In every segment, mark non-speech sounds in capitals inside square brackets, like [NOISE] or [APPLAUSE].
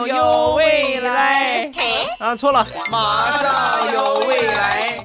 上有未来。啊，错了，马上有未来。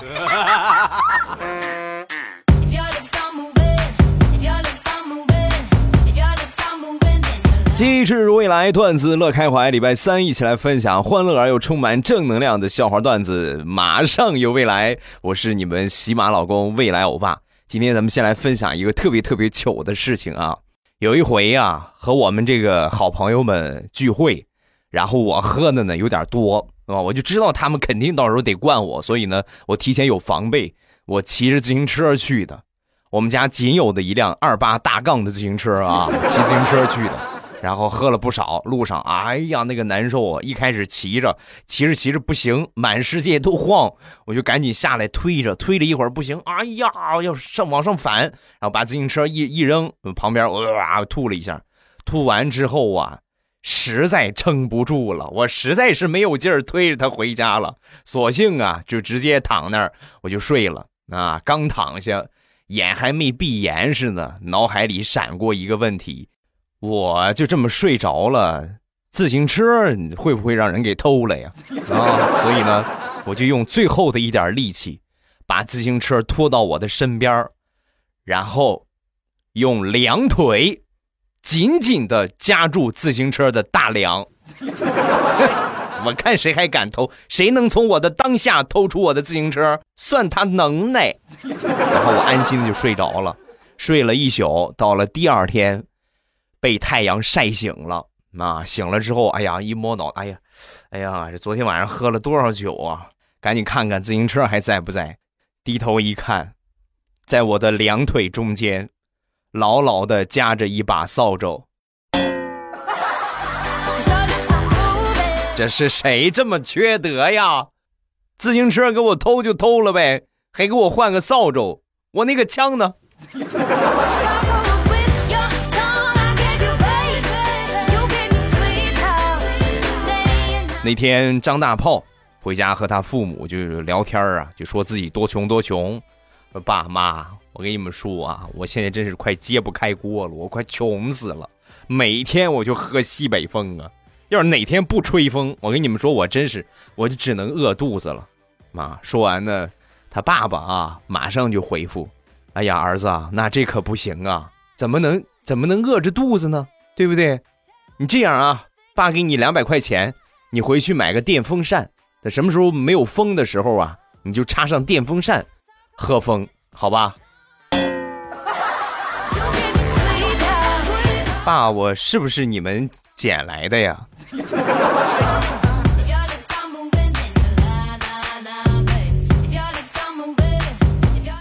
机智如未来段子乐开怀，礼拜三一起来分享欢乐而又充满正能量的笑话段子。马上有未来，我是你们喜马老公未来欧巴。今天咱们先来分享一个特别特别糗的事情啊！有一回啊，和我们这个好朋友们聚会，然后我喝的呢有点多啊，我就知道他们肯定到时候得灌我，所以呢，我提前有防备，我骑着自行车去的。我们家仅有的一辆二八大杠的自行车啊，[LAUGHS] 骑自行车去的。然后喝了不少，路上哎呀那个难受啊！一开始骑着骑着骑着不行，满世界都晃，我就赶紧下来推着，推了一会儿不行，哎呀要上往上反，然后把自行车一一扔旁边，我哇吐了一下，吐完之后啊，实在撑不住了，我实在是没有劲儿推着他回家了，索性啊就直接躺那儿我就睡了啊，刚躺下，眼还没闭严实呢，脑海里闪过一个问题。我就这么睡着了，自行车会不会让人给偷了呀？啊，所以呢，我就用最后的一点力气，把自行车拖到我的身边然后用两腿紧紧的夹住自行车的大梁。[LAUGHS] 我看谁还敢偷，谁能从我的当下偷出我的自行车，算他能耐。然后我安心的就睡着了，睡了一宿，到了第二天。被太阳晒醒了啊！醒了之后，哎呀，一摸脑，哎呀，哎呀，这昨天晚上喝了多少酒啊？赶紧看看自行车还在不在。低头一看，在我的两腿中间，牢牢的夹着一把扫帚。这是谁这么缺德呀？自行车给我偷就偷了呗，还给我换个扫帚，我那个枪呢？那天张大炮回家和他父母就聊天啊，就说自己多穷多穷。爸妈，我跟你们说啊，我现在真是快揭不开锅了，我快穷死了。每天我就喝西北风啊，要是哪天不吹风，我跟你们说，我真是我就只能饿肚子了。妈，说完呢，他爸爸啊，马上就回复：“哎呀，儿子啊，那这可不行啊，怎么能怎么能饿着肚子呢？对不对？你这样啊，爸给你两百块钱。”你回去买个电风扇，等什么时候没有风的时候啊，你就插上电风扇，喝风，好吧？爸，我是不是你们捡来的呀？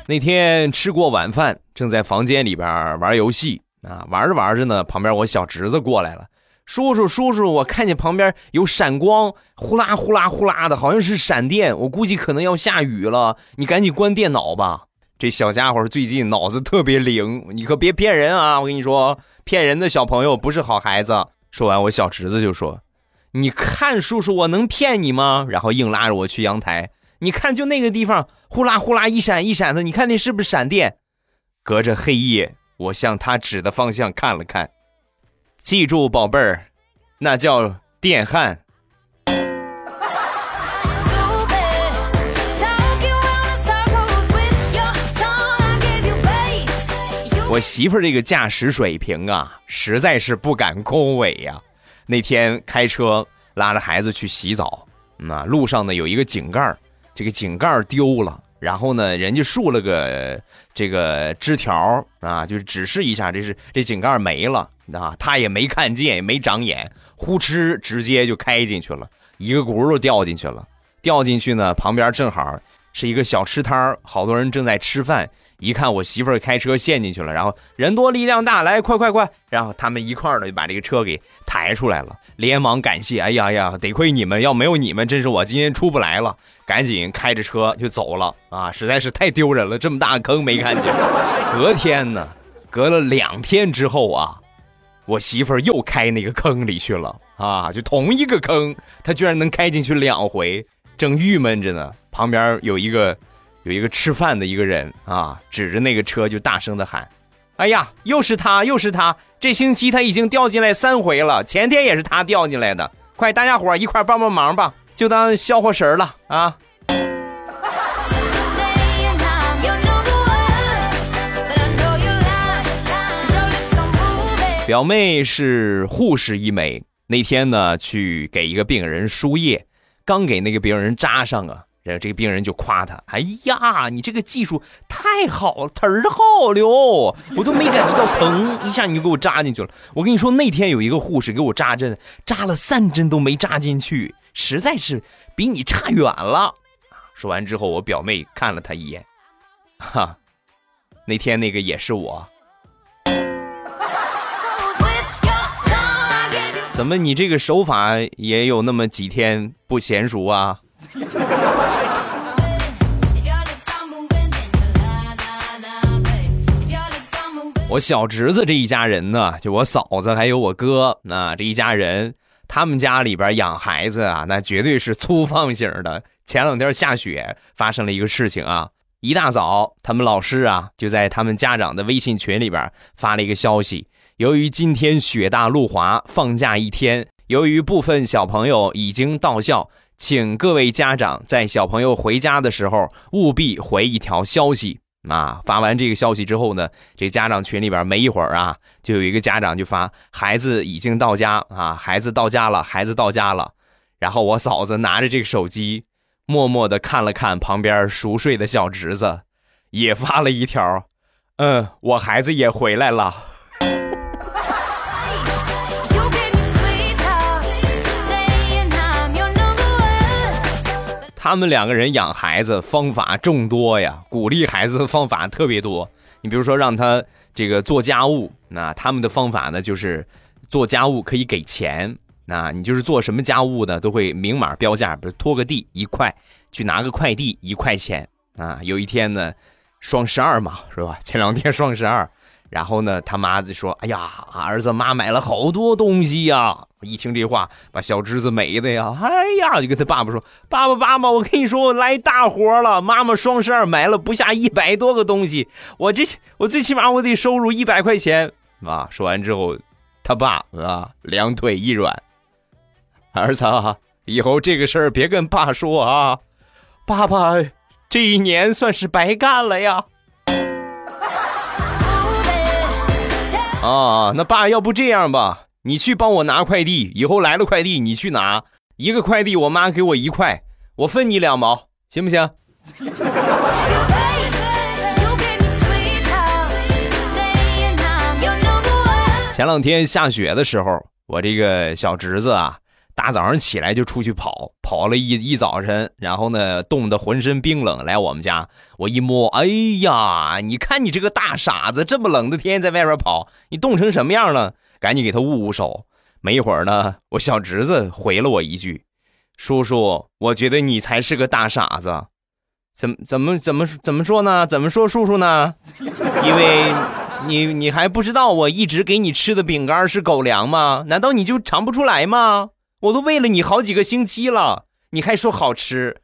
那天吃过晚饭，正在房间里边玩游戏啊，玩着玩着呢，旁边我小侄子过来了。叔叔，叔叔，我看见旁边有闪光，呼啦呼啦呼啦的，好像是闪电。我估计可能要下雨了，你赶紧关电脑吧。这小家伙最近脑子特别灵，你可别骗人啊！我跟你说，骗人的小朋友不是好孩子。说完，我小侄子就说：“你看，叔叔，我能骗你吗？”然后硬拉着我去阳台，你看，就那个地方，呼啦呼啦一闪一闪的，你看那是不是闪电？隔着黑夜，我向他指的方向看了看。记住，宝贝儿，那叫电焊。我媳妇儿这个驾驶水平啊，实在是不敢恭维呀。那天开车拉着孩子去洗澡，那路上呢有一个井盖这个井盖丢了，然后呢人家竖了个这个枝条啊，就是指示一下，这是这井盖没了。啊，他也没看见，也没长眼，呼哧直接就开进去了，一个轱辘掉进去了。掉进去呢，旁边正好是一个小吃摊好多人正在吃饭。一看我媳妇儿开车陷进去了，然后人多力量大，来快快快！然后他们一块儿的就把这个车给抬出来了，连忙感谢。哎呀呀，得亏你们，要没有你们，真是我今天出不来了。赶紧开着车就走了啊，实在是太丢人了，这么大坑没看见。隔天呢，隔了两天之后啊。我媳妇儿又开那个坑里去了啊！就同一个坑，她居然能开进去两回，正郁闷着呢。旁边有一个有一个吃饭的一个人啊，指着那个车就大声的喊：“哎呀，又是他，又是他！这星期他已经掉进来三回了，前天也是他掉进来的。快，大家伙一块帮帮忙吧，就当消火神了啊！表妹是护士一枚，那天呢去给一个病人输液，刚给那个病人扎上啊，然后这个病人就夸他：“哎呀，你这个技术太好了，忒好了，我都没感觉到疼，一下你就给我扎进去了。”我跟你说，那天有一个护士给我扎针，扎了三针都没扎进去，实在是比你差远了。说完之后，我表妹看了他一眼，哈，那天那个也是我。怎么，你这个手法也有那么几天不娴熟啊？我小侄子这一家人呢，就我嫂子还有我哥，那这一家人，他们家里边养孩子啊，那绝对是粗放型的。前两天下雪，发生了一个事情啊，一大早，他们老师啊就在他们家长的微信群里边发了一个消息。由于今天雪大路滑，放假一天。由于部分小朋友已经到校，请各位家长在小朋友回家的时候务必回一条消息啊！发完这个消息之后呢，这家长群里边没一会儿啊，就有一个家长就发：“孩子已经到家啊，孩子到家了，孩子到家了。”然后我嫂子拿着这个手机，默默的看了看旁边熟睡的小侄子，也发了一条：“嗯，我孩子也回来了。”他们两个人养孩子方法众多呀，鼓励孩子的方法特别多。你比如说让他这个做家务，那他们的方法呢就是做家务可以给钱。那你就是做什么家务的都会明码标价，比如拖个地一块，去拿个快递一块钱啊。有一天呢，双十二嘛，是吧？前两天双十二。然后呢，他妈就说：“哎呀，儿子妈买了好多东西呀！”一听这话，把小侄子美的呀，哎呀，就跟他爸爸说：“爸爸，爸爸，我跟你说，我来大活了！妈妈双十二买了不下一百多个东西，我这我最起码我得收入一百块钱啊！”说完之后，他爸啊，两腿一软：“儿子啊，以后这个事儿别跟爸说啊！爸爸这一年算是白干了呀！” [LAUGHS] 啊，那爸，要不这样吧，你去帮我拿快递，以后来了快递你去拿，一个快递我妈给我一块，我分你两毛，行不行？前两天下雪的时候，我这个小侄子啊。大早上起来就出去跑，跑了一一早晨，然后呢，冻得浑身冰冷，来我们家，我一摸，哎呀，你看你这个大傻子，这么冷的天在外边跑，你冻成什么样了？赶紧给他捂捂手。没一会儿呢，我小侄子回了我一句：“叔叔，我觉得你才是个大傻子。”怎怎么怎么怎么说呢？怎么说叔叔呢？因为你你还不知道我一直给你吃的饼干是狗粮吗？难道你就尝不出来吗？我都喂了你好几个星期了，你还说好吃？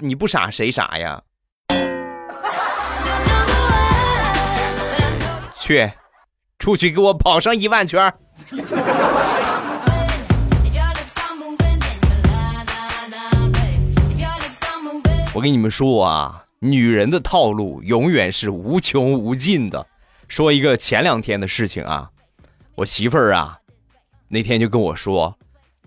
你不傻谁傻呀？[LAUGHS] 去，出去给我跑上一万圈！我跟你们说啊，女人的套路永远是无穷无尽的。说一个前两天的事情啊，我媳妇儿啊，那天就跟我说。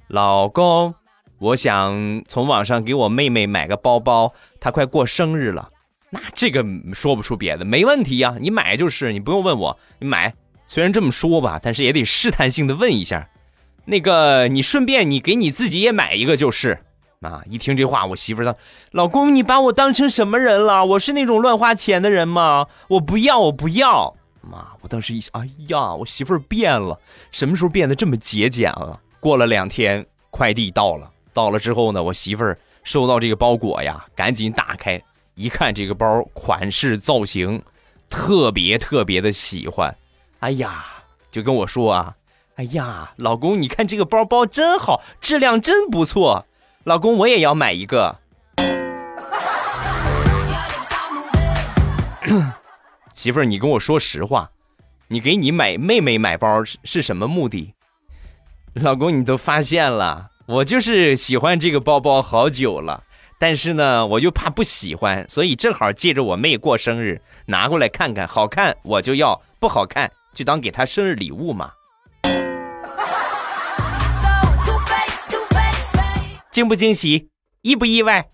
老公，我想从网上给我妹妹买个包包，她快过生日了。那这个说不出别的，没问题呀，你买就是，你不用问我，你买。虽然这么说吧，但是也得试探性的问一下。那个，你顺便你给你自己也买一个就是。啊，一听这话，我媳妇儿她，老公，你把我当成什么人了？我是那种乱花钱的人吗？我不要，我不要。妈，我当时一想，哎呀，我媳妇儿变了，什么时候变得这么节俭了？过了两天，快递到了。到了之后呢，我媳妇儿收到这个包裹呀，赶紧打开一看，这个包款式造型特别特别的喜欢。哎呀，就跟我说啊，哎呀，老公，你看这个包包真好，质量真不错。老公，我也要买一个。[CLEARS THROAT] 媳妇儿，你跟我说实话，你给你买妹妹买包是是什么目的？老公，你都发现了，我就是喜欢这个包包好久了，但是呢，我又怕不喜欢，所以正好借着我妹过生日拿过来看看，好看我就要，不好看就当给他生日礼物嘛。惊不惊喜，意不意外？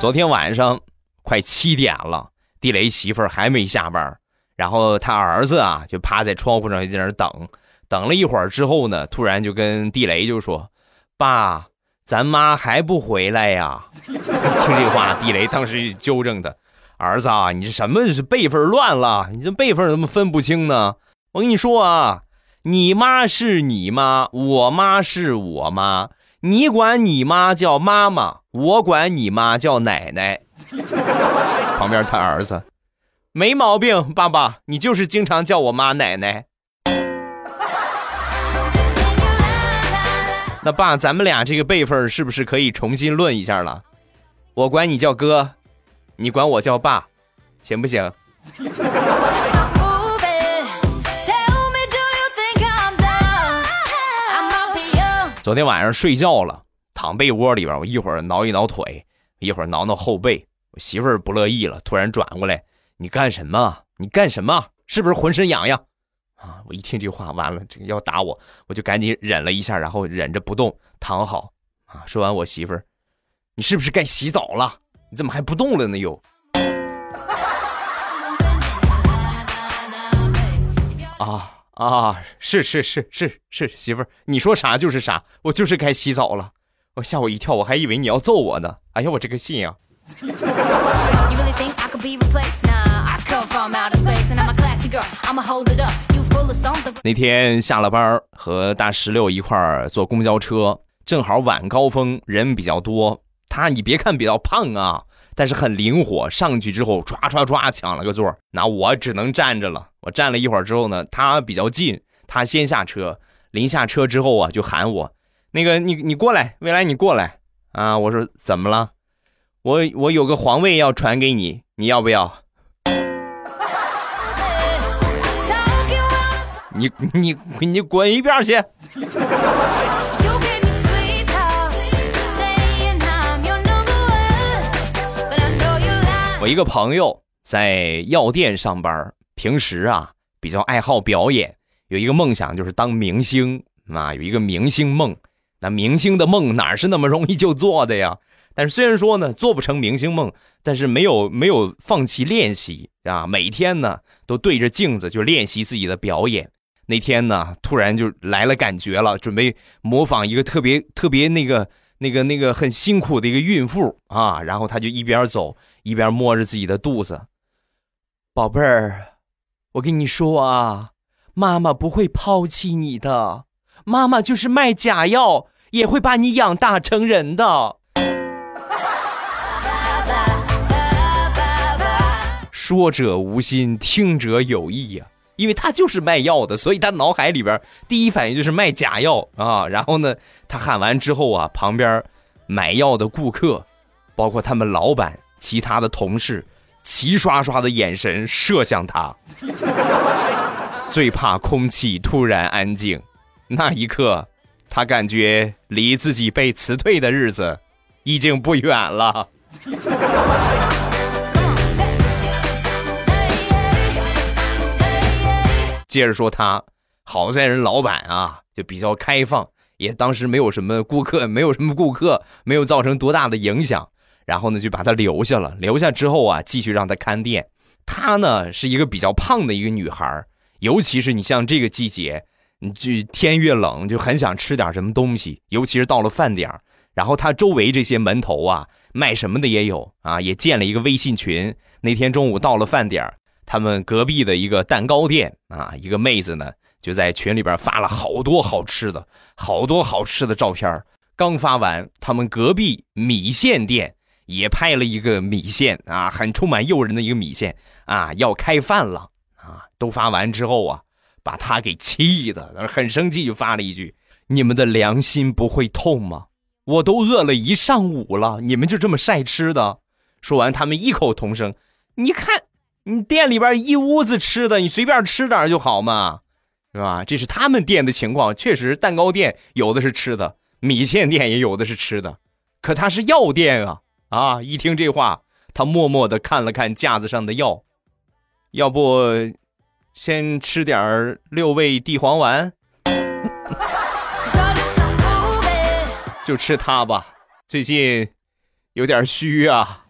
昨天晚上快七点了，地雷媳妇儿还没下班，然后他儿子啊就趴在窗户上在那等，等了一会儿之后呢，突然就跟地雷就说：“爸，咱妈还不回来呀？” [LAUGHS] 听这话，地雷当时纠正他：“儿子啊，你这什么是辈分乱了？你这辈分怎么分不清呢？我跟你说啊，你妈是你妈，我妈是我妈。”你管你妈叫妈妈，我管你妈叫奶奶。[LAUGHS] 旁边他儿子，没毛病，爸爸，你就是经常叫我妈奶奶。那爸，咱们俩这个辈分是不是可以重新论一下了？我管你叫哥，你管我叫爸，行不行？昨天晚上睡觉了，躺被窝里边，我一会儿挠一挠腿，一会儿挠挠后背。我媳妇儿不乐意了，突然转过来：“你干什么？你干什么？是不是浑身痒痒？”啊！我一听这话，完了，这个要打我，我就赶紧忍了一下，然后忍着不动，躺好。啊！说完，我媳妇儿：“你是不是该洗澡了？你怎么还不动了呢？又？”啊！啊，是是是是是，媳妇儿，你说啥就是啥，我就是该洗澡了。我吓我一跳，我还以为你要揍我呢。哎呀，我这个信呀！那天下了班和大石榴一块儿坐公交车，正好晚高峰，人比较多。他你别看比较胖啊。但是很灵活，上去之后唰唰唰抢了个座那我只能站着了。我站了一会儿之后呢，他比较近，他先下车，临下车之后啊，就喊我，那个你你过来，未来你过来啊！我说怎么了？我我有个皇位要传给你，你要不要？你 [LAUGHS] 你你滚一边去！我一个朋友在药店上班，平时啊比较爱好表演，有一个梦想就是当明星啊，有一个明星梦。那明星的梦哪是那么容易就做的呀？但是虽然说呢做不成明星梦，但是没有没有放弃练习啊，每天呢都对着镜子就练习自己的表演。那天呢突然就来了感觉了，准备模仿一个特别特别那个那个那个很辛苦的一个孕妇啊，然后他就一边走。一边摸着自己的肚子，宝贝儿，我跟你说啊，妈妈不会抛弃你的，妈妈就是卖假药也会把你养大成人的。说者无心，听者有意呀，因为他就是卖药的，所以他脑海里边第一反应就是卖假药啊。然后呢，他喊完之后啊，旁边买药的顾客，包括他们老板。其他的同事齐刷刷的眼神射向他，最怕空气突然安静。那一刻，他感觉离自己被辞退的日子已经不远了。接着说他，好在人老板啊就比较开放，也当时没有什么顾客，没有什么顾客，没有造成多大的影响。然后呢，就把她留下了。留下之后啊，继续让她看店。她呢是一个比较胖的一个女孩尤其是你像这个季节，你就天越冷，就很想吃点什么东西。尤其是到了饭点然后她周围这些门头啊，卖什么的也有啊，也建了一个微信群。那天中午到了饭点他们隔壁的一个蛋糕店啊，一个妹子呢就在群里边发了好多好吃的，好多好吃的照片刚发完，他们隔壁米线店。也拍了一个米线啊，很充满诱人的一个米线啊，要开饭了啊！都发完之后啊，把他给气的，很生气，就发了一句：“你们的良心不会痛吗？我都饿了一上午了，你们就这么晒吃的？”说完，他们异口同声：“你看，你店里边一屋子吃的，你随便吃点就好嘛，是吧？这是他们店的情况，确实蛋糕店有的是吃的，米线店也有的是吃的，可他是药店啊啊！一听这话，他默默的看了看架子上的药，要不先吃点六味地黄丸，[LAUGHS] 就吃它吧。最近有点虚啊。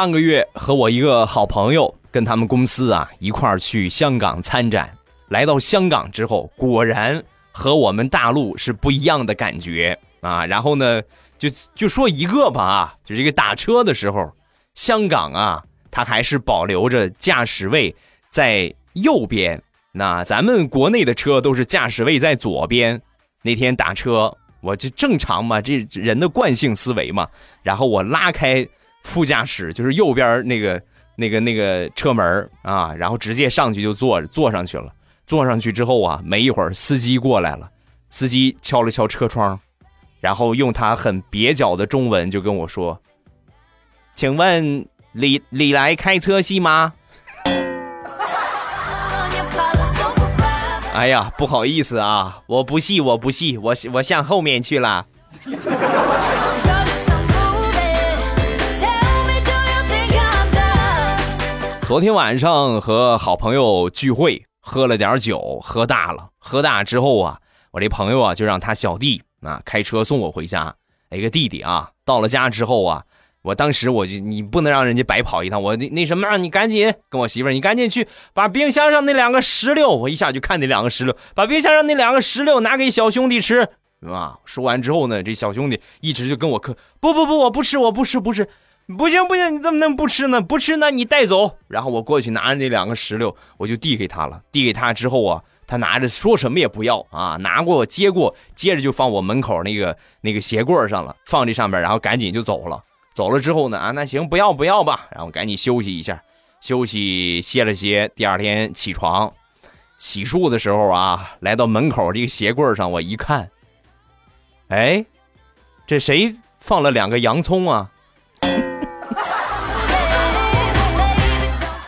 上个月和我一个好朋友跟他们公司啊一块儿去香港参展，来到香港之后，果然和我们大陆是不一样的感觉啊。然后呢，就就说一个吧啊，就这个打车的时候，香港啊，它还是保留着驾驶位在右边，那咱们国内的车都是驾驶位在左边。那天打车，我就正常嘛，这人的惯性思维嘛，然后我拉开。副驾驶就是右边那个、那个、那个车门啊，然后直接上去就坐坐上去了。坐上去之后啊，没一会儿司机过来了，司机敲了敲车窗，然后用他很蹩脚的中文就跟我说：“请问李李来开车系吗？”哎呀，不好意思啊，我不系，我不系，我我向后面去了。昨天晚上和好朋友聚会，喝了点酒，喝大了。喝大之后啊，我这朋友啊就让他小弟啊开车送我回家。一个弟弟啊，到了家之后啊，我当时我就你不能让人家白跑一趟，我那那什么，让你赶紧跟我媳妇儿，你赶紧去把冰箱上那两个石榴，我一下就看那两个石榴，把冰箱上那两个石榴拿给小兄弟吃，啊。说完之后呢，这小兄弟一直就跟我磕，不不不，我不吃，我不吃，不吃。不行不行，你怎么能不吃呢？不吃那你带走。然后我过去拿着那两个石榴，我就递给他了。递给他之后啊，他拿着说什么也不要啊，拿过接过，接着就放我门口那个那个鞋柜上了，放这上面，然后赶紧就走了。走了之后呢，啊，那行不要不要吧，然后赶紧休息一下，休息歇了歇。第二天起床洗漱的时候啊，来到门口这个鞋柜上，我一看，哎，这谁放了两个洋葱啊？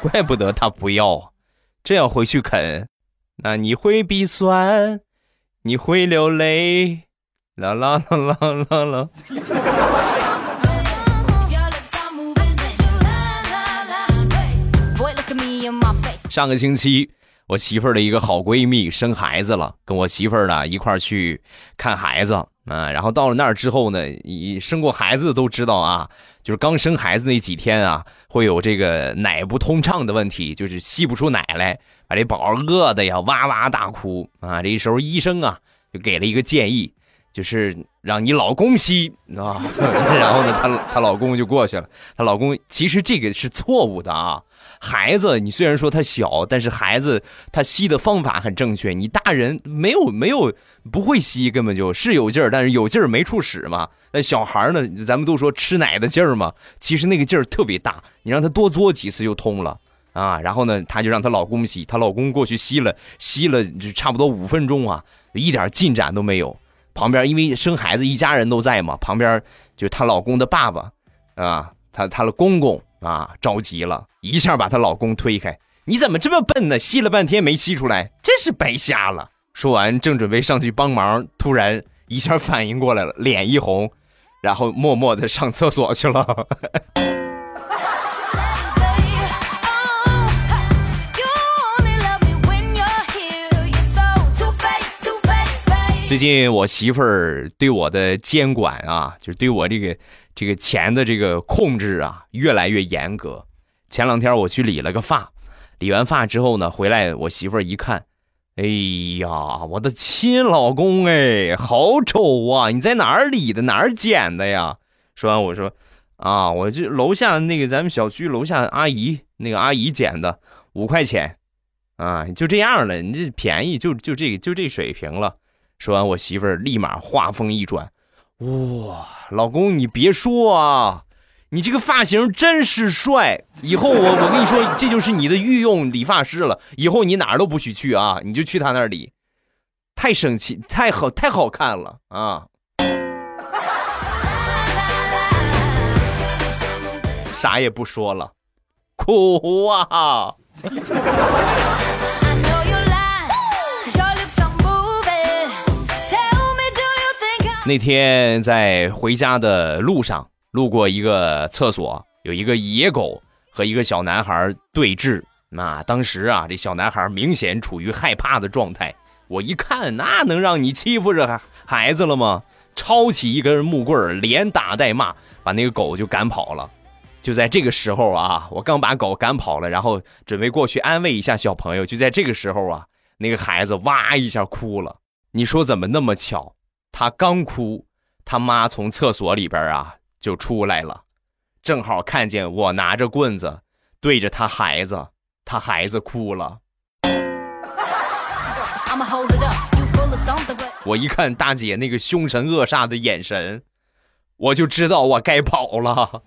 怪不得他不要，这样回去啃，那你会鼻酸，你会流泪，啦啦啦啦啦啦。上个星期，我媳妇儿的一个好闺蜜生孩子了，跟我媳妇儿呢一块儿去看孩子啊。然后到了那儿之后呢，你生过孩子都知道啊。就是刚生孩子那几天啊，会有这个奶不通畅的问题，就是吸不出奶来，把这宝饿的呀哇哇大哭啊。这时候医生啊就给了一个建议，就是让你老公吸啊。[LAUGHS] 然后呢，她她老公就过去了。她老公其实这个是错误的啊。孩子，你虽然说他小，但是孩子他吸的方法很正确。你大人没有没有不会吸，根本就是有劲儿，但是有劲儿没处使嘛。那小孩呢，咱们都说吃奶的劲儿嘛，其实那个劲儿特别大。你让他多嘬几次就通了啊。然后呢，她就让她老公吸，她老公过去吸了吸了，就差不多五分钟啊，一点进展都没有。旁边因为生孩子一家人都在嘛，旁边就她老公的爸爸啊，她她的公公。啊，着急了，一下把她老公推开。你怎么这么笨呢？吸了半天没吸出来，真是白瞎了。说完，正准备上去帮忙，突然一下反应过来了，脸一红，然后默默的上厕所去了。[LAUGHS] 最近我媳妇儿对我的监管啊，就是对我这个这个钱的这个控制啊，越来越严格。前两天我去理了个发，理完发之后呢，回来我媳妇儿一看，哎呀，我的亲老公哎，好丑啊！你在哪儿理的？哪儿剪的呀？说完我说，啊，我这楼下那个咱们小区楼下阿姨那个阿姨剪的，五块钱，啊，就这样了，你这便宜就就这个就这水平了。说完，我媳妇儿立马话锋一转：“哇，老公，你别说啊，你这个发型真是帅以后我我跟你说这就是你的御用理发师了以后你哪儿都不许去啊你就去他那儿理太生气太好太好看了啊。啥也不说了苦啊。那天在回家的路上路过一个厕所，有一个野狗和一个小男孩对峙。那当时啊，这小男孩明显处于害怕的状态。我一看，那能让你欺负着孩孩子了吗？抄起一根木棍连打带骂，把那个狗就赶跑了。就在这个时候啊，我刚把狗赶跑了，然后准备过去安慰一下小朋友。就在这个时候啊，那个孩子哇一下哭了。你说怎么那么巧？他刚哭，他妈从厕所里边啊就出来了，正好看见我拿着棍子对着他孩子，他孩子哭了。[LAUGHS] 我一看大姐那个凶神恶煞的眼神，我就知道我该跑了。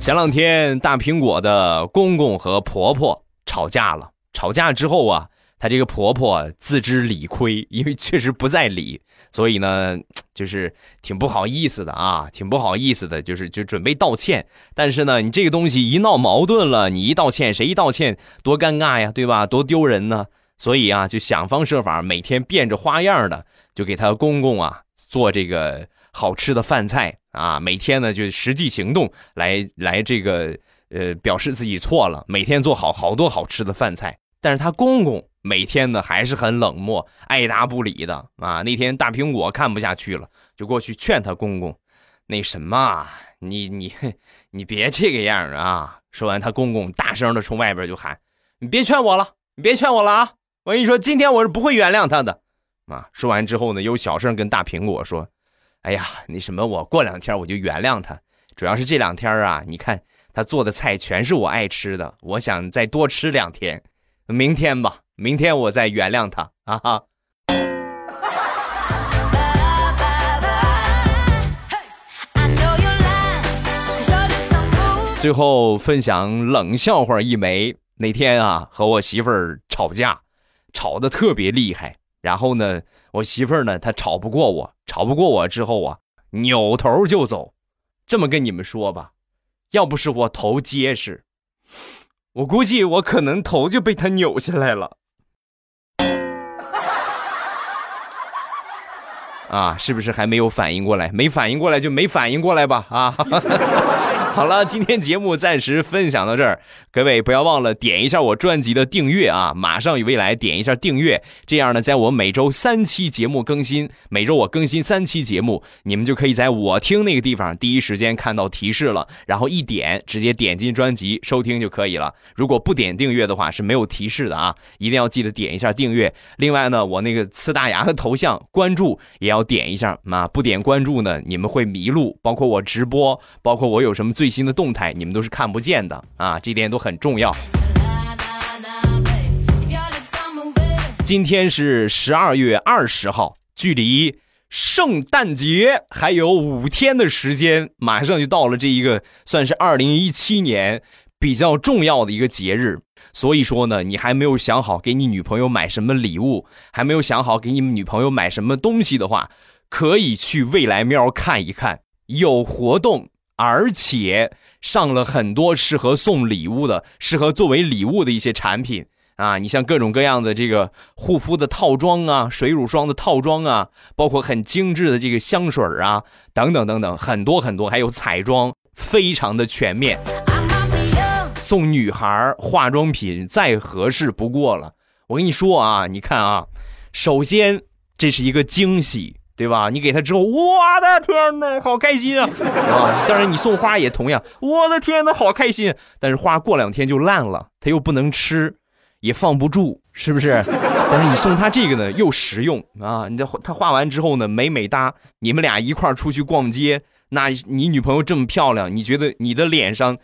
前两天，大苹果的公公和婆婆吵架了。吵架之后啊，她这个婆婆自知理亏，因为确实不在理，所以呢，就是挺不好意思的啊，挺不好意思的，就是就准备道歉。但是呢，你这个东西一闹矛盾了，你一道歉，谁一道歉多尴尬呀，对吧？多丢人呢。所以啊，就想方设法，每天变着花样的，就给她公公啊做这个好吃的饭菜。啊，每天呢就实际行动来来这个呃表示自己错了，每天做好好多好吃的饭菜。但是他公公每天呢还是很冷漠，爱答不理的啊。那天大苹果看不下去了，就过去劝他公公，那什么，你 [LAUGHS] 你你别这个样啊！说完，他公公大声的从外边就喊：“你别劝我了，你别劝我了啊！我跟你说，今天我是不会原谅他的。”啊，说完之后呢，又小声跟大苹果说。哎呀，那什么，我过两天我就原谅他。主要是这两天啊，你看他做的菜全是我爱吃的，我想再多吃两天。明天吧，明天我再原谅他啊哈。最后分享冷笑话一枚。那天啊，和我媳妇儿吵架，吵得特别厉害。然后呢，我媳妇儿呢，她吵不过我，吵不过我之后啊，扭头就走。这么跟你们说吧，要不是我头结实，我估计我可能头就被他扭下来了。啊，是不是还没有反应过来？没反应过来就没反应过来吧。啊。[LAUGHS] 好了，今天节目暂时分享到这儿，各位不要忘了点一下我专辑的订阅啊！马上与未来点一下订阅，这样呢，在我每周三期节目更新，每周我更新三期节目，你们就可以在我听那个地方第一时间看到提示了，然后一点直接点进专辑收听就可以了。如果不点订阅的话是没有提示的啊，一定要记得点一下订阅。另外呢，我那个呲大牙的头像关注也要点一下啊，不点关注呢，你们会迷路，包括我直播，包括我有什么。最最新的动态你们都是看不见的啊，这点都很重要。今天是十二月二十号，距离圣诞节还有五天的时间，马上就到了这一个算是二零一七年比较重要的一个节日。所以说呢，你还没有想好给你女朋友买什么礼物，还没有想好给你们女朋友买什么东西的话，可以去未来喵看一看，有活动。而且上了很多适合送礼物的、适合作为礼物的一些产品啊！你像各种各样的这个护肤的套装啊、水乳霜的套装啊，包括很精致的这个香水啊，等等等等，很多很多，还有彩妆，非常的全面。送女孩化妆品再合适不过了。我跟你说啊，你看啊，首先这是一个惊喜。对吧？你给他之后，我的天哪，好开心啊！[LAUGHS] 啊，当然你送花也同样，我的天哪，好开心。但是花过两天就烂了，他又不能吃，也放不住，是不是？[LAUGHS] 但是你送他这个呢，又实用啊！你这他画完之后呢，美美哒，你们俩一块出去逛街，那你女朋友这么漂亮，你觉得你的脸上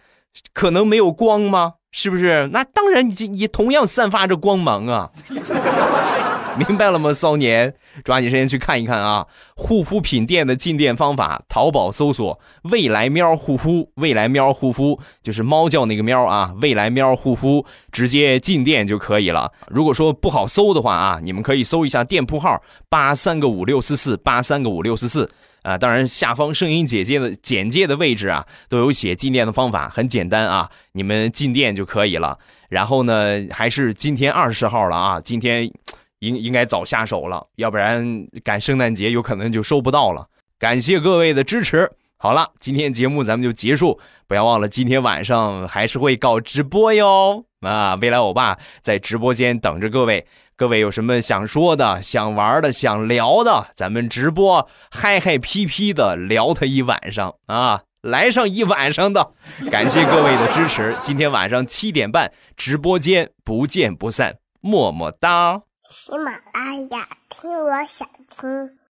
可能没有光吗？是不是？那当然，你这也同样散发着光芒啊。[LAUGHS] 明白了吗，骚年？抓紧时间去看一看啊！护肤品店的进店方法，淘宝搜索“未来喵护肤”，未来喵护肤就是猫叫那个喵啊，未来喵护肤，直接进店就可以了。如果说不好搜的话啊，你们可以搜一下店铺号八三个五六四四八三个五六四四啊。当然，下方声音简介的简介的位置啊，都有写进店的方法，很简单啊，你们进店就可以了。然后呢，还是今天二十号了啊，今天。应应该早下手了，要不然赶圣诞节有可能就收不到了。感谢各位的支持。好了，今天节目咱们就结束，不要忘了今天晚上还是会搞直播哟。啊，未来欧巴在直播间等着各位，各位有什么想说的、想玩的、想聊的，咱们直播嗨嗨皮皮的聊他一晚上啊，来上一晚上的。感谢各位的支持，今天晚上七点半直播间不见不散，么么哒。喜马拉雅，听我想听。